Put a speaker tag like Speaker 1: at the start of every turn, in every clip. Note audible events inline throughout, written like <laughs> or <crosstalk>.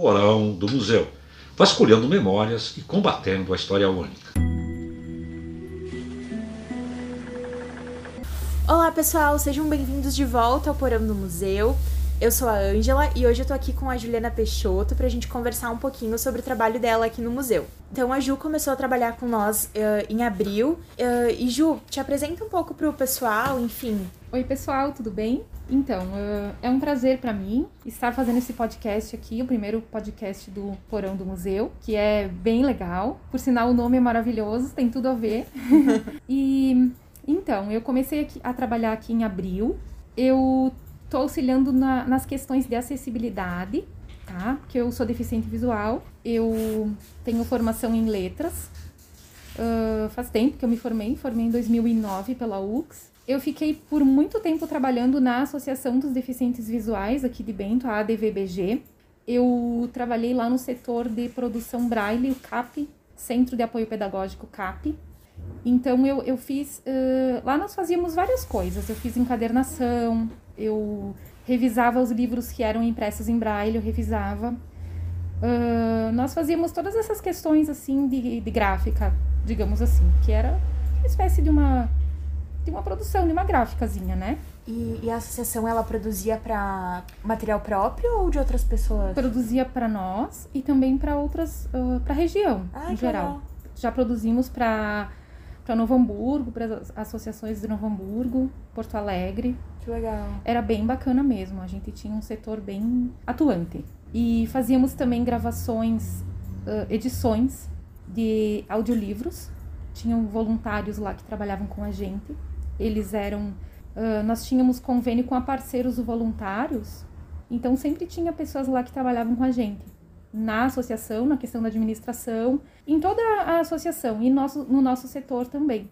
Speaker 1: porão do museu, vasculhando memórias e combatendo a história única.
Speaker 2: Olá pessoal, sejam bem-vindos de volta ao Porão do Museu. Eu sou a Ângela e hoje eu tô aqui com a Juliana Peixoto pra gente conversar um pouquinho sobre o trabalho dela aqui no museu. Então a Ju começou a trabalhar com nós uh, em abril. Uh, e Ju, te apresenta um pouco pro pessoal, enfim.
Speaker 3: Oi pessoal, tudo bem? Então, uh, é um prazer para mim estar fazendo esse podcast aqui, o primeiro podcast do Porão do Museu, que é bem legal. Por sinal, o nome é maravilhoso, tem tudo a ver. <laughs> e então, eu comecei aqui, a trabalhar aqui em abril. Eu estou auxiliando na, nas questões de acessibilidade, tá? Porque eu sou deficiente visual, eu tenho formação em letras. Uh, faz tempo que eu me formei, formei em 2009 pela UX. Eu fiquei por muito tempo trabalhando na Associação dos Deficientes Visuais aqui de Bento, a ADVBG. Eu trabalhei lá no setor de produção Braille, o CAP, Centro de Apoio Pedagógico CAP. Então eu, eu fiz. Uh, lá nós fazíamos várias coisas. Eu fiz encadernação, eu revisava os livros que eram impressos em braille, eu revisava. Uh, nós fazíamos todas essas questões assim de, de gráfica, digamos assim, que era uma espécie de uma de uma produção, de uma gráficazinha, né?
Speaker 2: E, e a associação ela produzia para material próprio ou de outras pessoas?
Speaker 3: Produzia para nós e também para outras, uh, para região
Speaker 2: ah,
Speaker 3: em geral.
Speaker 2: Legal.
Speaker 3: Já produzimos para para Novo Hamburgo, para as associações de Novo Hamburgo, Porto Alegre.
Speaker 2: Que legal.
Speaker 3: Era bem bacana mesmo, a gente tinha um setor bem atuante. E fazíamos também gravações, uh, edições de audiolivros. Tinham voluntários lá que trabalhavam com a gente. Eles eram. Uh, nós tínhamos convênio com a parceiros voluntários, então sempre tinha pessoas lá que trabalhavam com a gente na associação, na questão da administração, em toda a associação e nosso, no nosso setor também.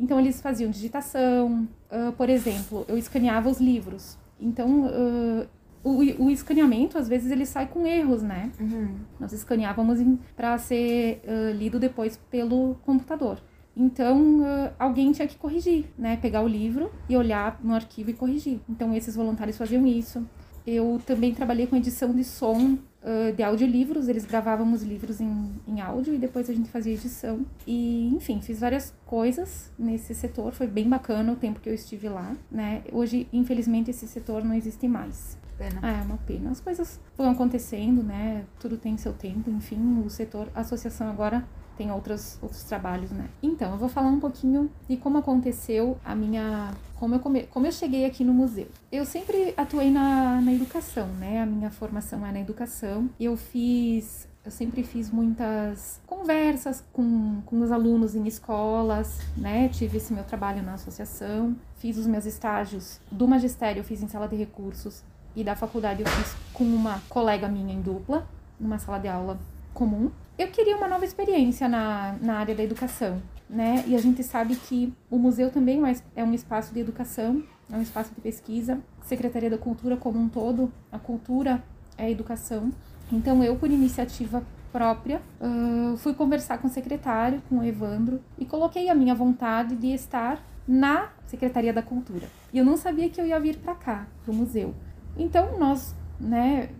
Speaker 3: Então eles faziam digitação, uh, por exemplo, eu escaneava os livros. Então uh, o, o, escaneamento às vezes ele sai com erros, né?
Speaker 2: Uhum.
Speaker 3: Nós escaneávamos para ser uh, lido depois pelo computador. Então, alguém tinha que corrigir, né? Pegar o livro e olhar no arquivo e corrigir. Então, esses voluntários faziam isso. Eu também trabalhei com edição de som uh, de audiolivros, eles gravavam os livros em, em áudio e depois a gente fazia edição. E, enfim, fiz várias coisas nesse setor, foi bem bacana o tempo que eu estive lá, né? Hoje, infelizmente, esse setor não existe mais.
Speaker 2: Pena.
Speaker 3: É, uma pena. As coisas vão acontecendo, né? Tudo tem seu tempo, enfim, o setor, a associação agora tem outros, outros trabalhos, né? Então, eu vou falar um pouquinho de como aconteceu a minha. Como eu, come, como eu cheguei aqui no museu. Eu sempre atuei na, na educação, né? A minha formação é na educação. Eu fiz eu sempre fiz muitas conversas com, com os alunos em escolas, né? Tive esse meu trabalho na associação, fiz os meus estágios do magistério, eu fiz em sala de recursos e da faculdade eu fiz com uma colega minha em dupla, numa sala de aula comum eu queria uma nova experiência na, na área da educação, né? E a gente sabe que o museu também é um espaço de educação, é um espaço de pesquisa. Secretaria da Cultura como um todo, a cultura é a educação. Então eu, por iniciativa própria, uh, fui conversar com o secretário, com o Evandro, e coloquei a minha vontade de estar na Secretaria da Cultura. E eu não sabia que eu ia vir para cá, para o museu. Então nós, né,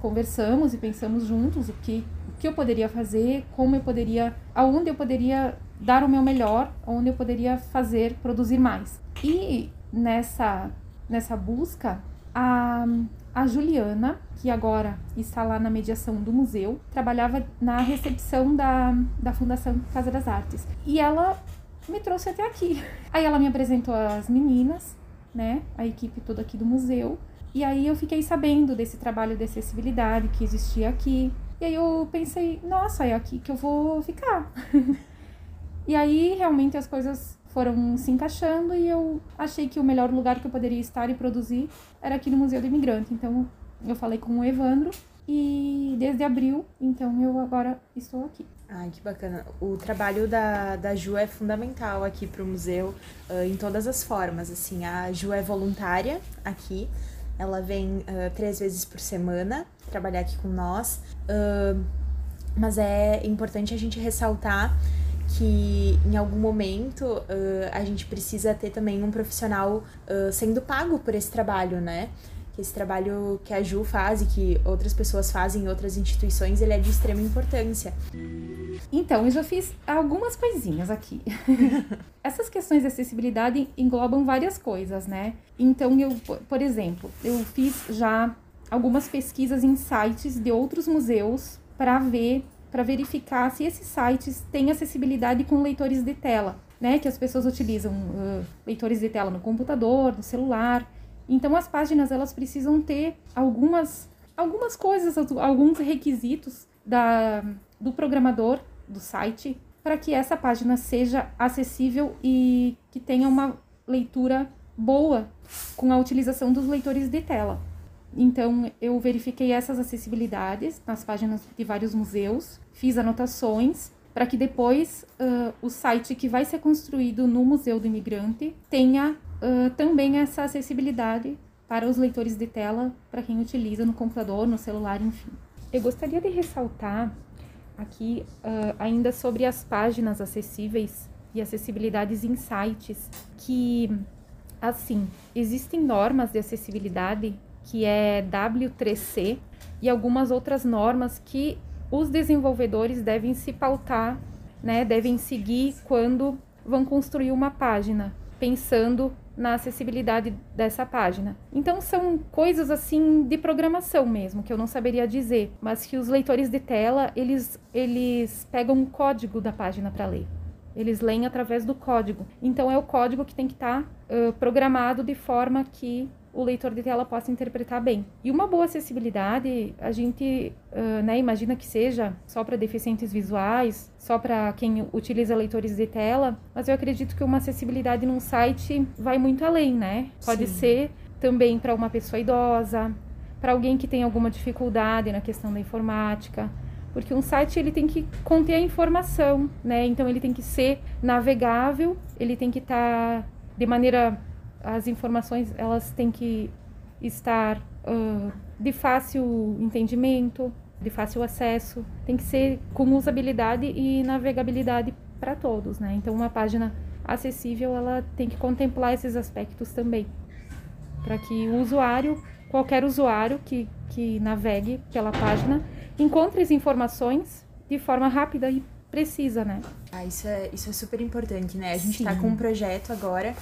Speaker 3: conversamos e pensamos juntos o que que eu poderia fazer, como eu poderia, aonde eu poderia dar o meu melhor, onde eu poderia fazer, produzir mais. E nessa nessa busca, a, a Juliana, que agora está lá na mediação do museu, trabalhava na recepção da, da Fundação Casa das Artes. E ela me trouxe até aqui. <laughs> Aí ela me apresentou as meninas, né, a equipe toda aqui do museu. E aí eu fiquei sabendo desse trabalho de acessibilidade que existia aqui, e aí eu pensei, nossa, é aqui que eu vou ficar. <laughs> e aí realmente as coisas foram se encaixando e eu achei que o melhor lugar que eu poderia estar e produzir era aqui no Museu do Imigrante. Então eu falei com o Evandro e desde abril, então eu agora estou aqui.
Speaker 2: Ai, que bacana. O trabalho da, da Ju é fundamental aqui para o museu uh, em todas as formas. Assim, a Ju é voluntária aqui, ela vem uh, três vezes por semana trabalhar aqui com nós. Uh, mas é importante a gente ressaltar que em algum momento uh, a gente precisa ter também um profissional sendo pago por esse trabalho, né? que esse trabalho que a Ju faz e que outras pessoas fazem em outras instituições, ele é de extrema importância.
Speaker 3: Então, eu já fiz algumas coisinhas aqui. <laughs> Essas questões de acessibilidade englobam várias coisas, né? Então, eu, por exemplo, eu fiz já algumas pesquisas em sites de outros museus para ver, para verificar se esses sites têm acessibilidade com leitores de tela, né? Que as pessoas utilizam uh, leitores de tela no computador, no celular. Então as páginas elas precisam ter algumas algumas coisas, alguns requisitos da, do programador do site para que essa página seja acessível e que tenha uma leitura boa com a utilização dos leitores de tela. Então, eu verifiquei essas acessibilidades nas páginas de vários museus, fiz anotações para que depois uh, o site que vai ser construído no Museu do Imigrante tenha uh, também essa acessibilidade para os leitores de tela, para quem utiliza no computador, no celular, enfim. Eu gostaria de ressaltar aqui uh, ainda sobre as páginas acessíveis e acessibilidades em sites, que, assim, existem normas de acessibilidade que é W3C, e algumas outras normas que os desenvolvedores devem se pautar, né, devem seguir quando vão construir uma página, pensando na acessibilidade dessa página. Então são coisas assim de programação mesmo, que eu não saberia dizer, mas que os leitores de tela, eles eles pegam o código da página para ler. Eles leem através do código. Então é o código que tem que estar tá, uh, programado de forma que o leitor de tela possa interpretar bem. E uma boa acessibilidade, a gente uh, né, imagina que seja só para deficientes visuais, só para quem utiliza leitores de tela, mas eu acredito que uma acessibilidade num site vai muito além, né? Pode Sim. ser também para uma pessoa idosa, para alguém que tem alguma dificuldade na questão da informática, porque um site ele tem que conter a informação, né? Então ele tem que ser navegável, ele tem que estar tá de maneira as informações elas têm que estar uh, de fácil entendimento, de fácil acesso, tem que ser com usabilidade e navegabilidade para todos, né? Então uma página acessível ela tem que contemplar esses aspectos também, para que o usuário, qualquer usuário que, que navegue pela página, encontre as informações de forma rápida e precisa, né?
Speaker 2: Ah, isso é, isso é super importante, né? A gente está com um projeto agora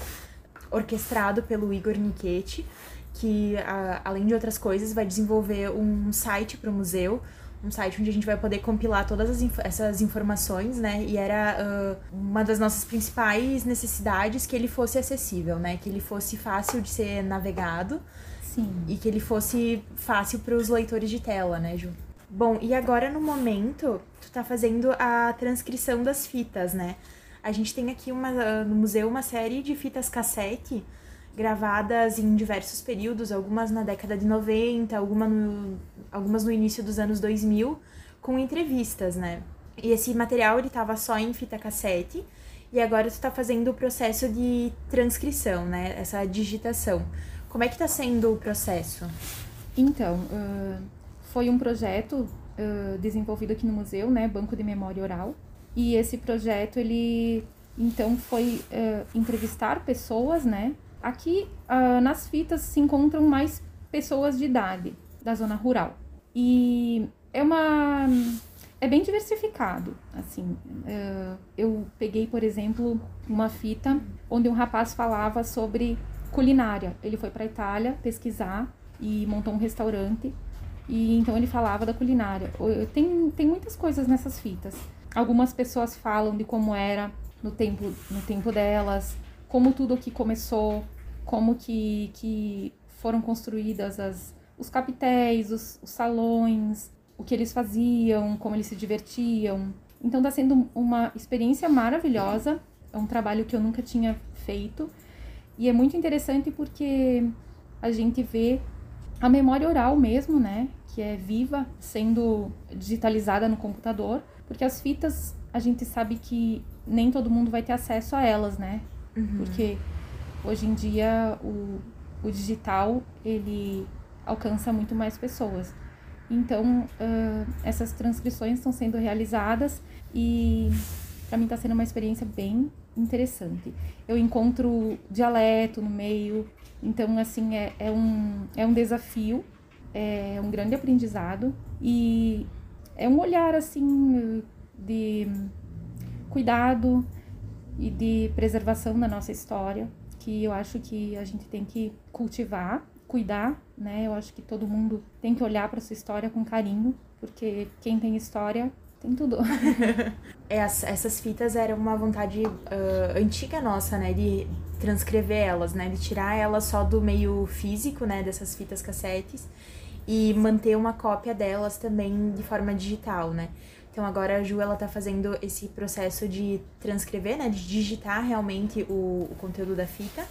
Speaker 2: orquestrado pelo Igor Nichetti, que, a, além de outras coisas, vai desenvolver um site para o museu, um site onde a gente vai poder compilar todas as inf essas informações, né? E era uh, uma das nossas principais necessidades que ele fosse acessível, né? Que ele fosse fácil de ser navegado.
Speaker 3: Sim.
Speaker 2: E que ele fosse fácil para os leitores de tela, né, Ju? Bom, e agora no momento, tu tá fazendo a transcrição das fitas, né? A gente tem aqui uma, no museu uma série de fitas cassete gravadas em diversos períodos, algumas na década de 90, alguma no, algumas no início dos anos 2000, com entrevistas, né? E esse material ele estava só em fita cassete e agora tu está fazendo o processo de transcrição, né? Essa digitação. Como é que está sendo o processo?
Speaker 3: Então, uh, foi um projeto uh, desenvolvido aqui no museu, né? Banco de Memória Oral, e esse projeto, ele então foi uh, entrevistar pessoas, né? Aqui uh, nas fitas se encontram mais pessoas de idade da zona rural. E é uma. É bem diversificado, assim. Uh, eu peguei, por exemplo, uma fita onde um rapaz falava sobre culinária. Ele foi para a Itália pesquisar e montou um restaurante. E então ele falava da culinária. Tem, tem muitas coisas nessas fitas. Algumas pessoas falam de como era no tempo, no tempo delas, como tudo aqui começou, como que, que foram construídas as, os capitéis, os, os salões, o que eles faziam, como eles se divertiam. Então está sendo uma experiência maravilhosa, é um trabalho que eu nunca tinha feito e é muito interessante porque a gente vê a memória oral mesmo, né, que é viva, sendo digitalizada no computador, porque as fitas, a gente sabe que nem todo mundo vai ter acesso a elas, né? Uhum. Porque hoje em dia o, o digital, ele alcança muito mais pessoas. Então, uh, essas transcrições estão sendo realizadas e para mim está sendo uma experiência bem, interessante. Eu encontro dialeto no meio, então, assim, é, é, um, é um desafio, é um grande aprendizado e é um olhar, assim, de cuidado e de preservação da nossa história, que eu acho que a gente tem que cultivar, cuidar, né? Eu acho que todo mundo tem que olhar para sua história com carinho, porque quem tem história tem tudo. <laughs>
Speaker 2: Essas fitas eram uma vontade uh, antiga nossa, né? De transcrever elas, né? De tirar elas só do meio físico, né? Dessas fitas cassetes e manter uma cópia delas também de forma digital, né? Então agora a Ju ela tá fazendo esse processo de transcrever, né, de digitar realmente o, o conteúdo da fita.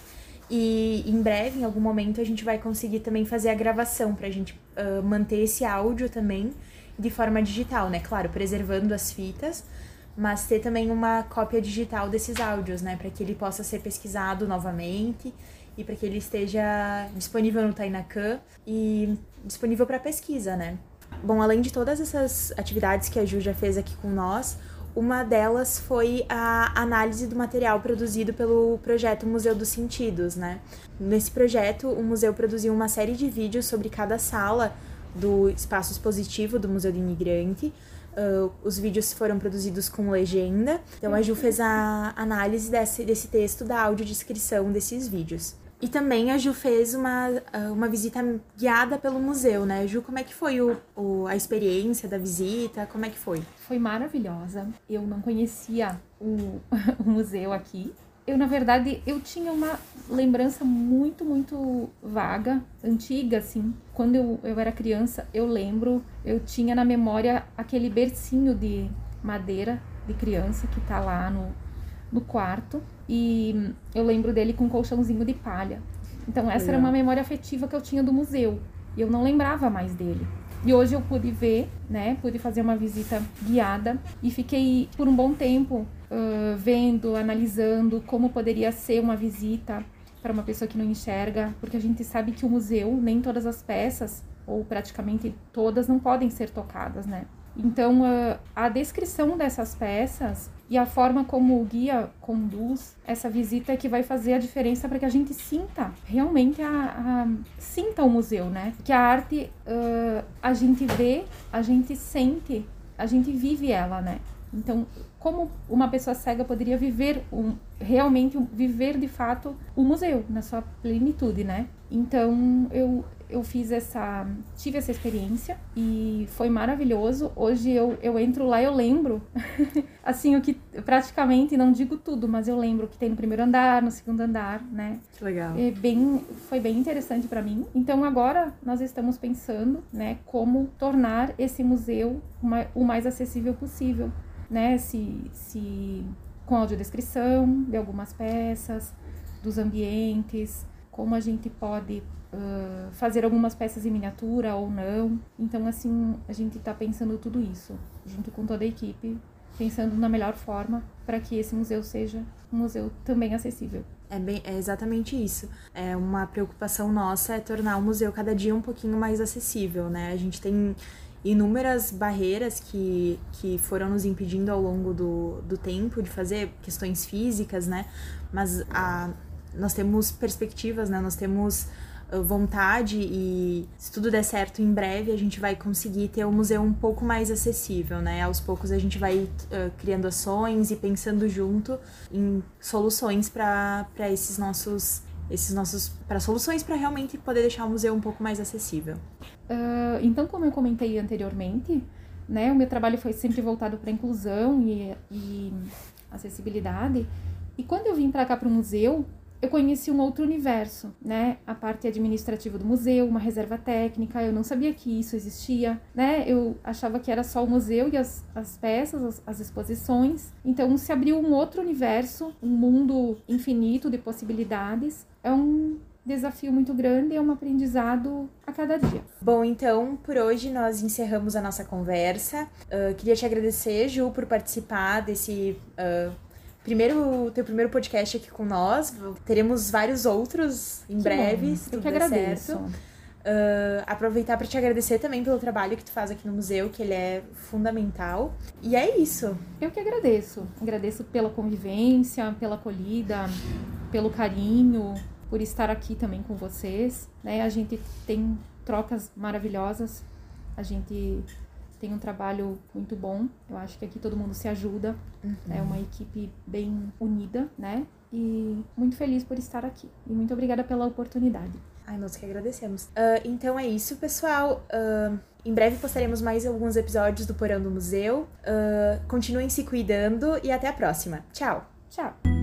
Speaker 2: E em breve, em algum momento, a gente vai conseguir também fazer a gravação pra gente uh, manter esse áudio também de forma digital, né? Claro, preservando as fitas, mas ter também uma cópia digital desses áudios, né, para que ele possa ser pesquisado novamente e para que ele esteja disponível no Tainacan e disponível para pesquisa, né? Bom, além de todas essas atividades que a Ju já fez aqui com nós, uma delas foi a análise do material produzido pelo projeto Museu dos Sentidos, né? Nesse projeto, o museu produziu uma série de vídeos sobre cada sala do espaço expositivo do Museu do Imigrante. Uh, os vídeos foram produzidos com legenda. Então a Ju fez a análise desse, desse texto da audiodescrição desses vídeos. E também a Ju fez uma, ah, uma visita guiada pelo museu, né? Ju, como é que foi o, o, a experiência da visita? Como é que foi?
Speaker 3: Foi maravilhosa. Eu não conhecia o, <laughs> o museu aqui. Eu, na verdade, eu tinha uma lembrança muito, muito vaga, antiga, assim. Quando eu, eu era criança, eu lembro, eu tinha na memória aquele bercinho de madeira de criança que tá lá no, no quarto e eu lembro dele com um colchãozinho de palha. Então essa Legal. era uma memória afetiva que eu tinha do museu. E eu não lembrava mais dele. E hoje eu pude ver, né? Pude fazer uma visita guiada e fiquei por um bom tempo uh, vendo, analisando como poderia ser uma visita para uma pessoa que não enxerga, porque a gente sabe que o museu, nem todas as peças, ou praticamente todas, não podem ser tocadas, né? Então, uh, a descrição dessas peças e a forma como o guia conduz essa visita é que vai fazer a diferença para que a gente sinta realmente a, a, sinta o museu, né? Que a arte uh, a gente vê, a gente sente, a gente vive ela, né? Então, como uma pessoa cega poderia viver um, realmente viver de fato o museu na sua plenitude, né? Então, eu eu fiz essa. tive essa experiência e foi maravilhoso. Hoje eu, eu entro lá eu lembro, <laughs> assim, o que praticamente, não digo tudo, mas eu lembro o que tem no primeiro andar, no segundo andar, né?
Speaker 2: Que legal.
Speaker 3: É bem, foi bem interessante para mim. Então agora nós estamos pensando, né, como tornar esse museu uma, o mais acessível possível, né? Se, se com audiodescrição de algumas peças, dos ambientes, como a gente pode fazer algumas peças em miniatura ou não. Então, assim, a gente está pensando tudo isso, junto com toda a equipe, pensando na melhor forma para que esse museu seja um museu também acessível.
Speaker 2: É, bem, é exatamente isso. É uma preocupação nossa é tornar o museu cada dia um pouquinho mais acessível, né? A gente tem inúmeras barreiras que, que foram nos impedindo ao longo do, do tempo de fazer questões físicas, né? Mas a, nós temos perspectivas, né? Nós temos vontade e se tudo der certo em breve a gente vai conseguir ter o museu um pouco mais acessível, né? Aos poucos a gente vai uh, criando ações e pensando junto em soluções para esses nossos esses nossos para soluções para realmente poder deixar o museu um pouco mais acessível.
Speaker 3: Uh, então, como eu comentei anteriormente, né, o meu trabalho foi sempre voltado para inclusão e, e acessibilidade. E quando eu vim para cá para o museu, eu conheci um outro universo, né? A parte administrativa do museu, uma reserva técnica, eu não sabia que isso existia, né? Eu achava que era só o museu e as, as peças, as, as exposições. Então se abriu um outro universo, um mundo infinito de possibilidades. É um desafio muito grande, é um aprendizado a cada dia.
Speaker 2: Bom, então por hoje nós encerramos a nossa conversa. Uh, queria te agradecer, Ju, por participar desse. Uh, primeiro, teu primeiro podcast aqui com nós. Teremos vários outros em
Speaker 3: que
Speaker 2: breve,
Speaker 3: bom.
Speaker 2: se
Speaker 3: Eu que agradeço. Certo.
Speaker 2: Uh, aproveitar para te agradecer também pelo trabalho que tu faz aqui no museu, que ele é fundamental. E é isso.
Speaker 3: Eu que agradeço. Agradeço pela convivência, pela acolhida, pelo carinho, por estar aqui também com vocês. Né? A gente tem trocas maravilhosas. A gente tem um trabalho muito bom. Eu acho que aqui todo mundo se ajuda. Uhum. É uma equipe bem unida, né? E muito feliz por estar aqui. E muito obrigada pela oportunidade.
Speaker 2: Ai, nós que agradecemos. Uh, então é isso, pessoal. Uh, em breve postaremos mais alguns episódios do Porão do Museu. Uh, continuem se cuidando e até a próxima. Tchau!
Speaker 3: Tchau!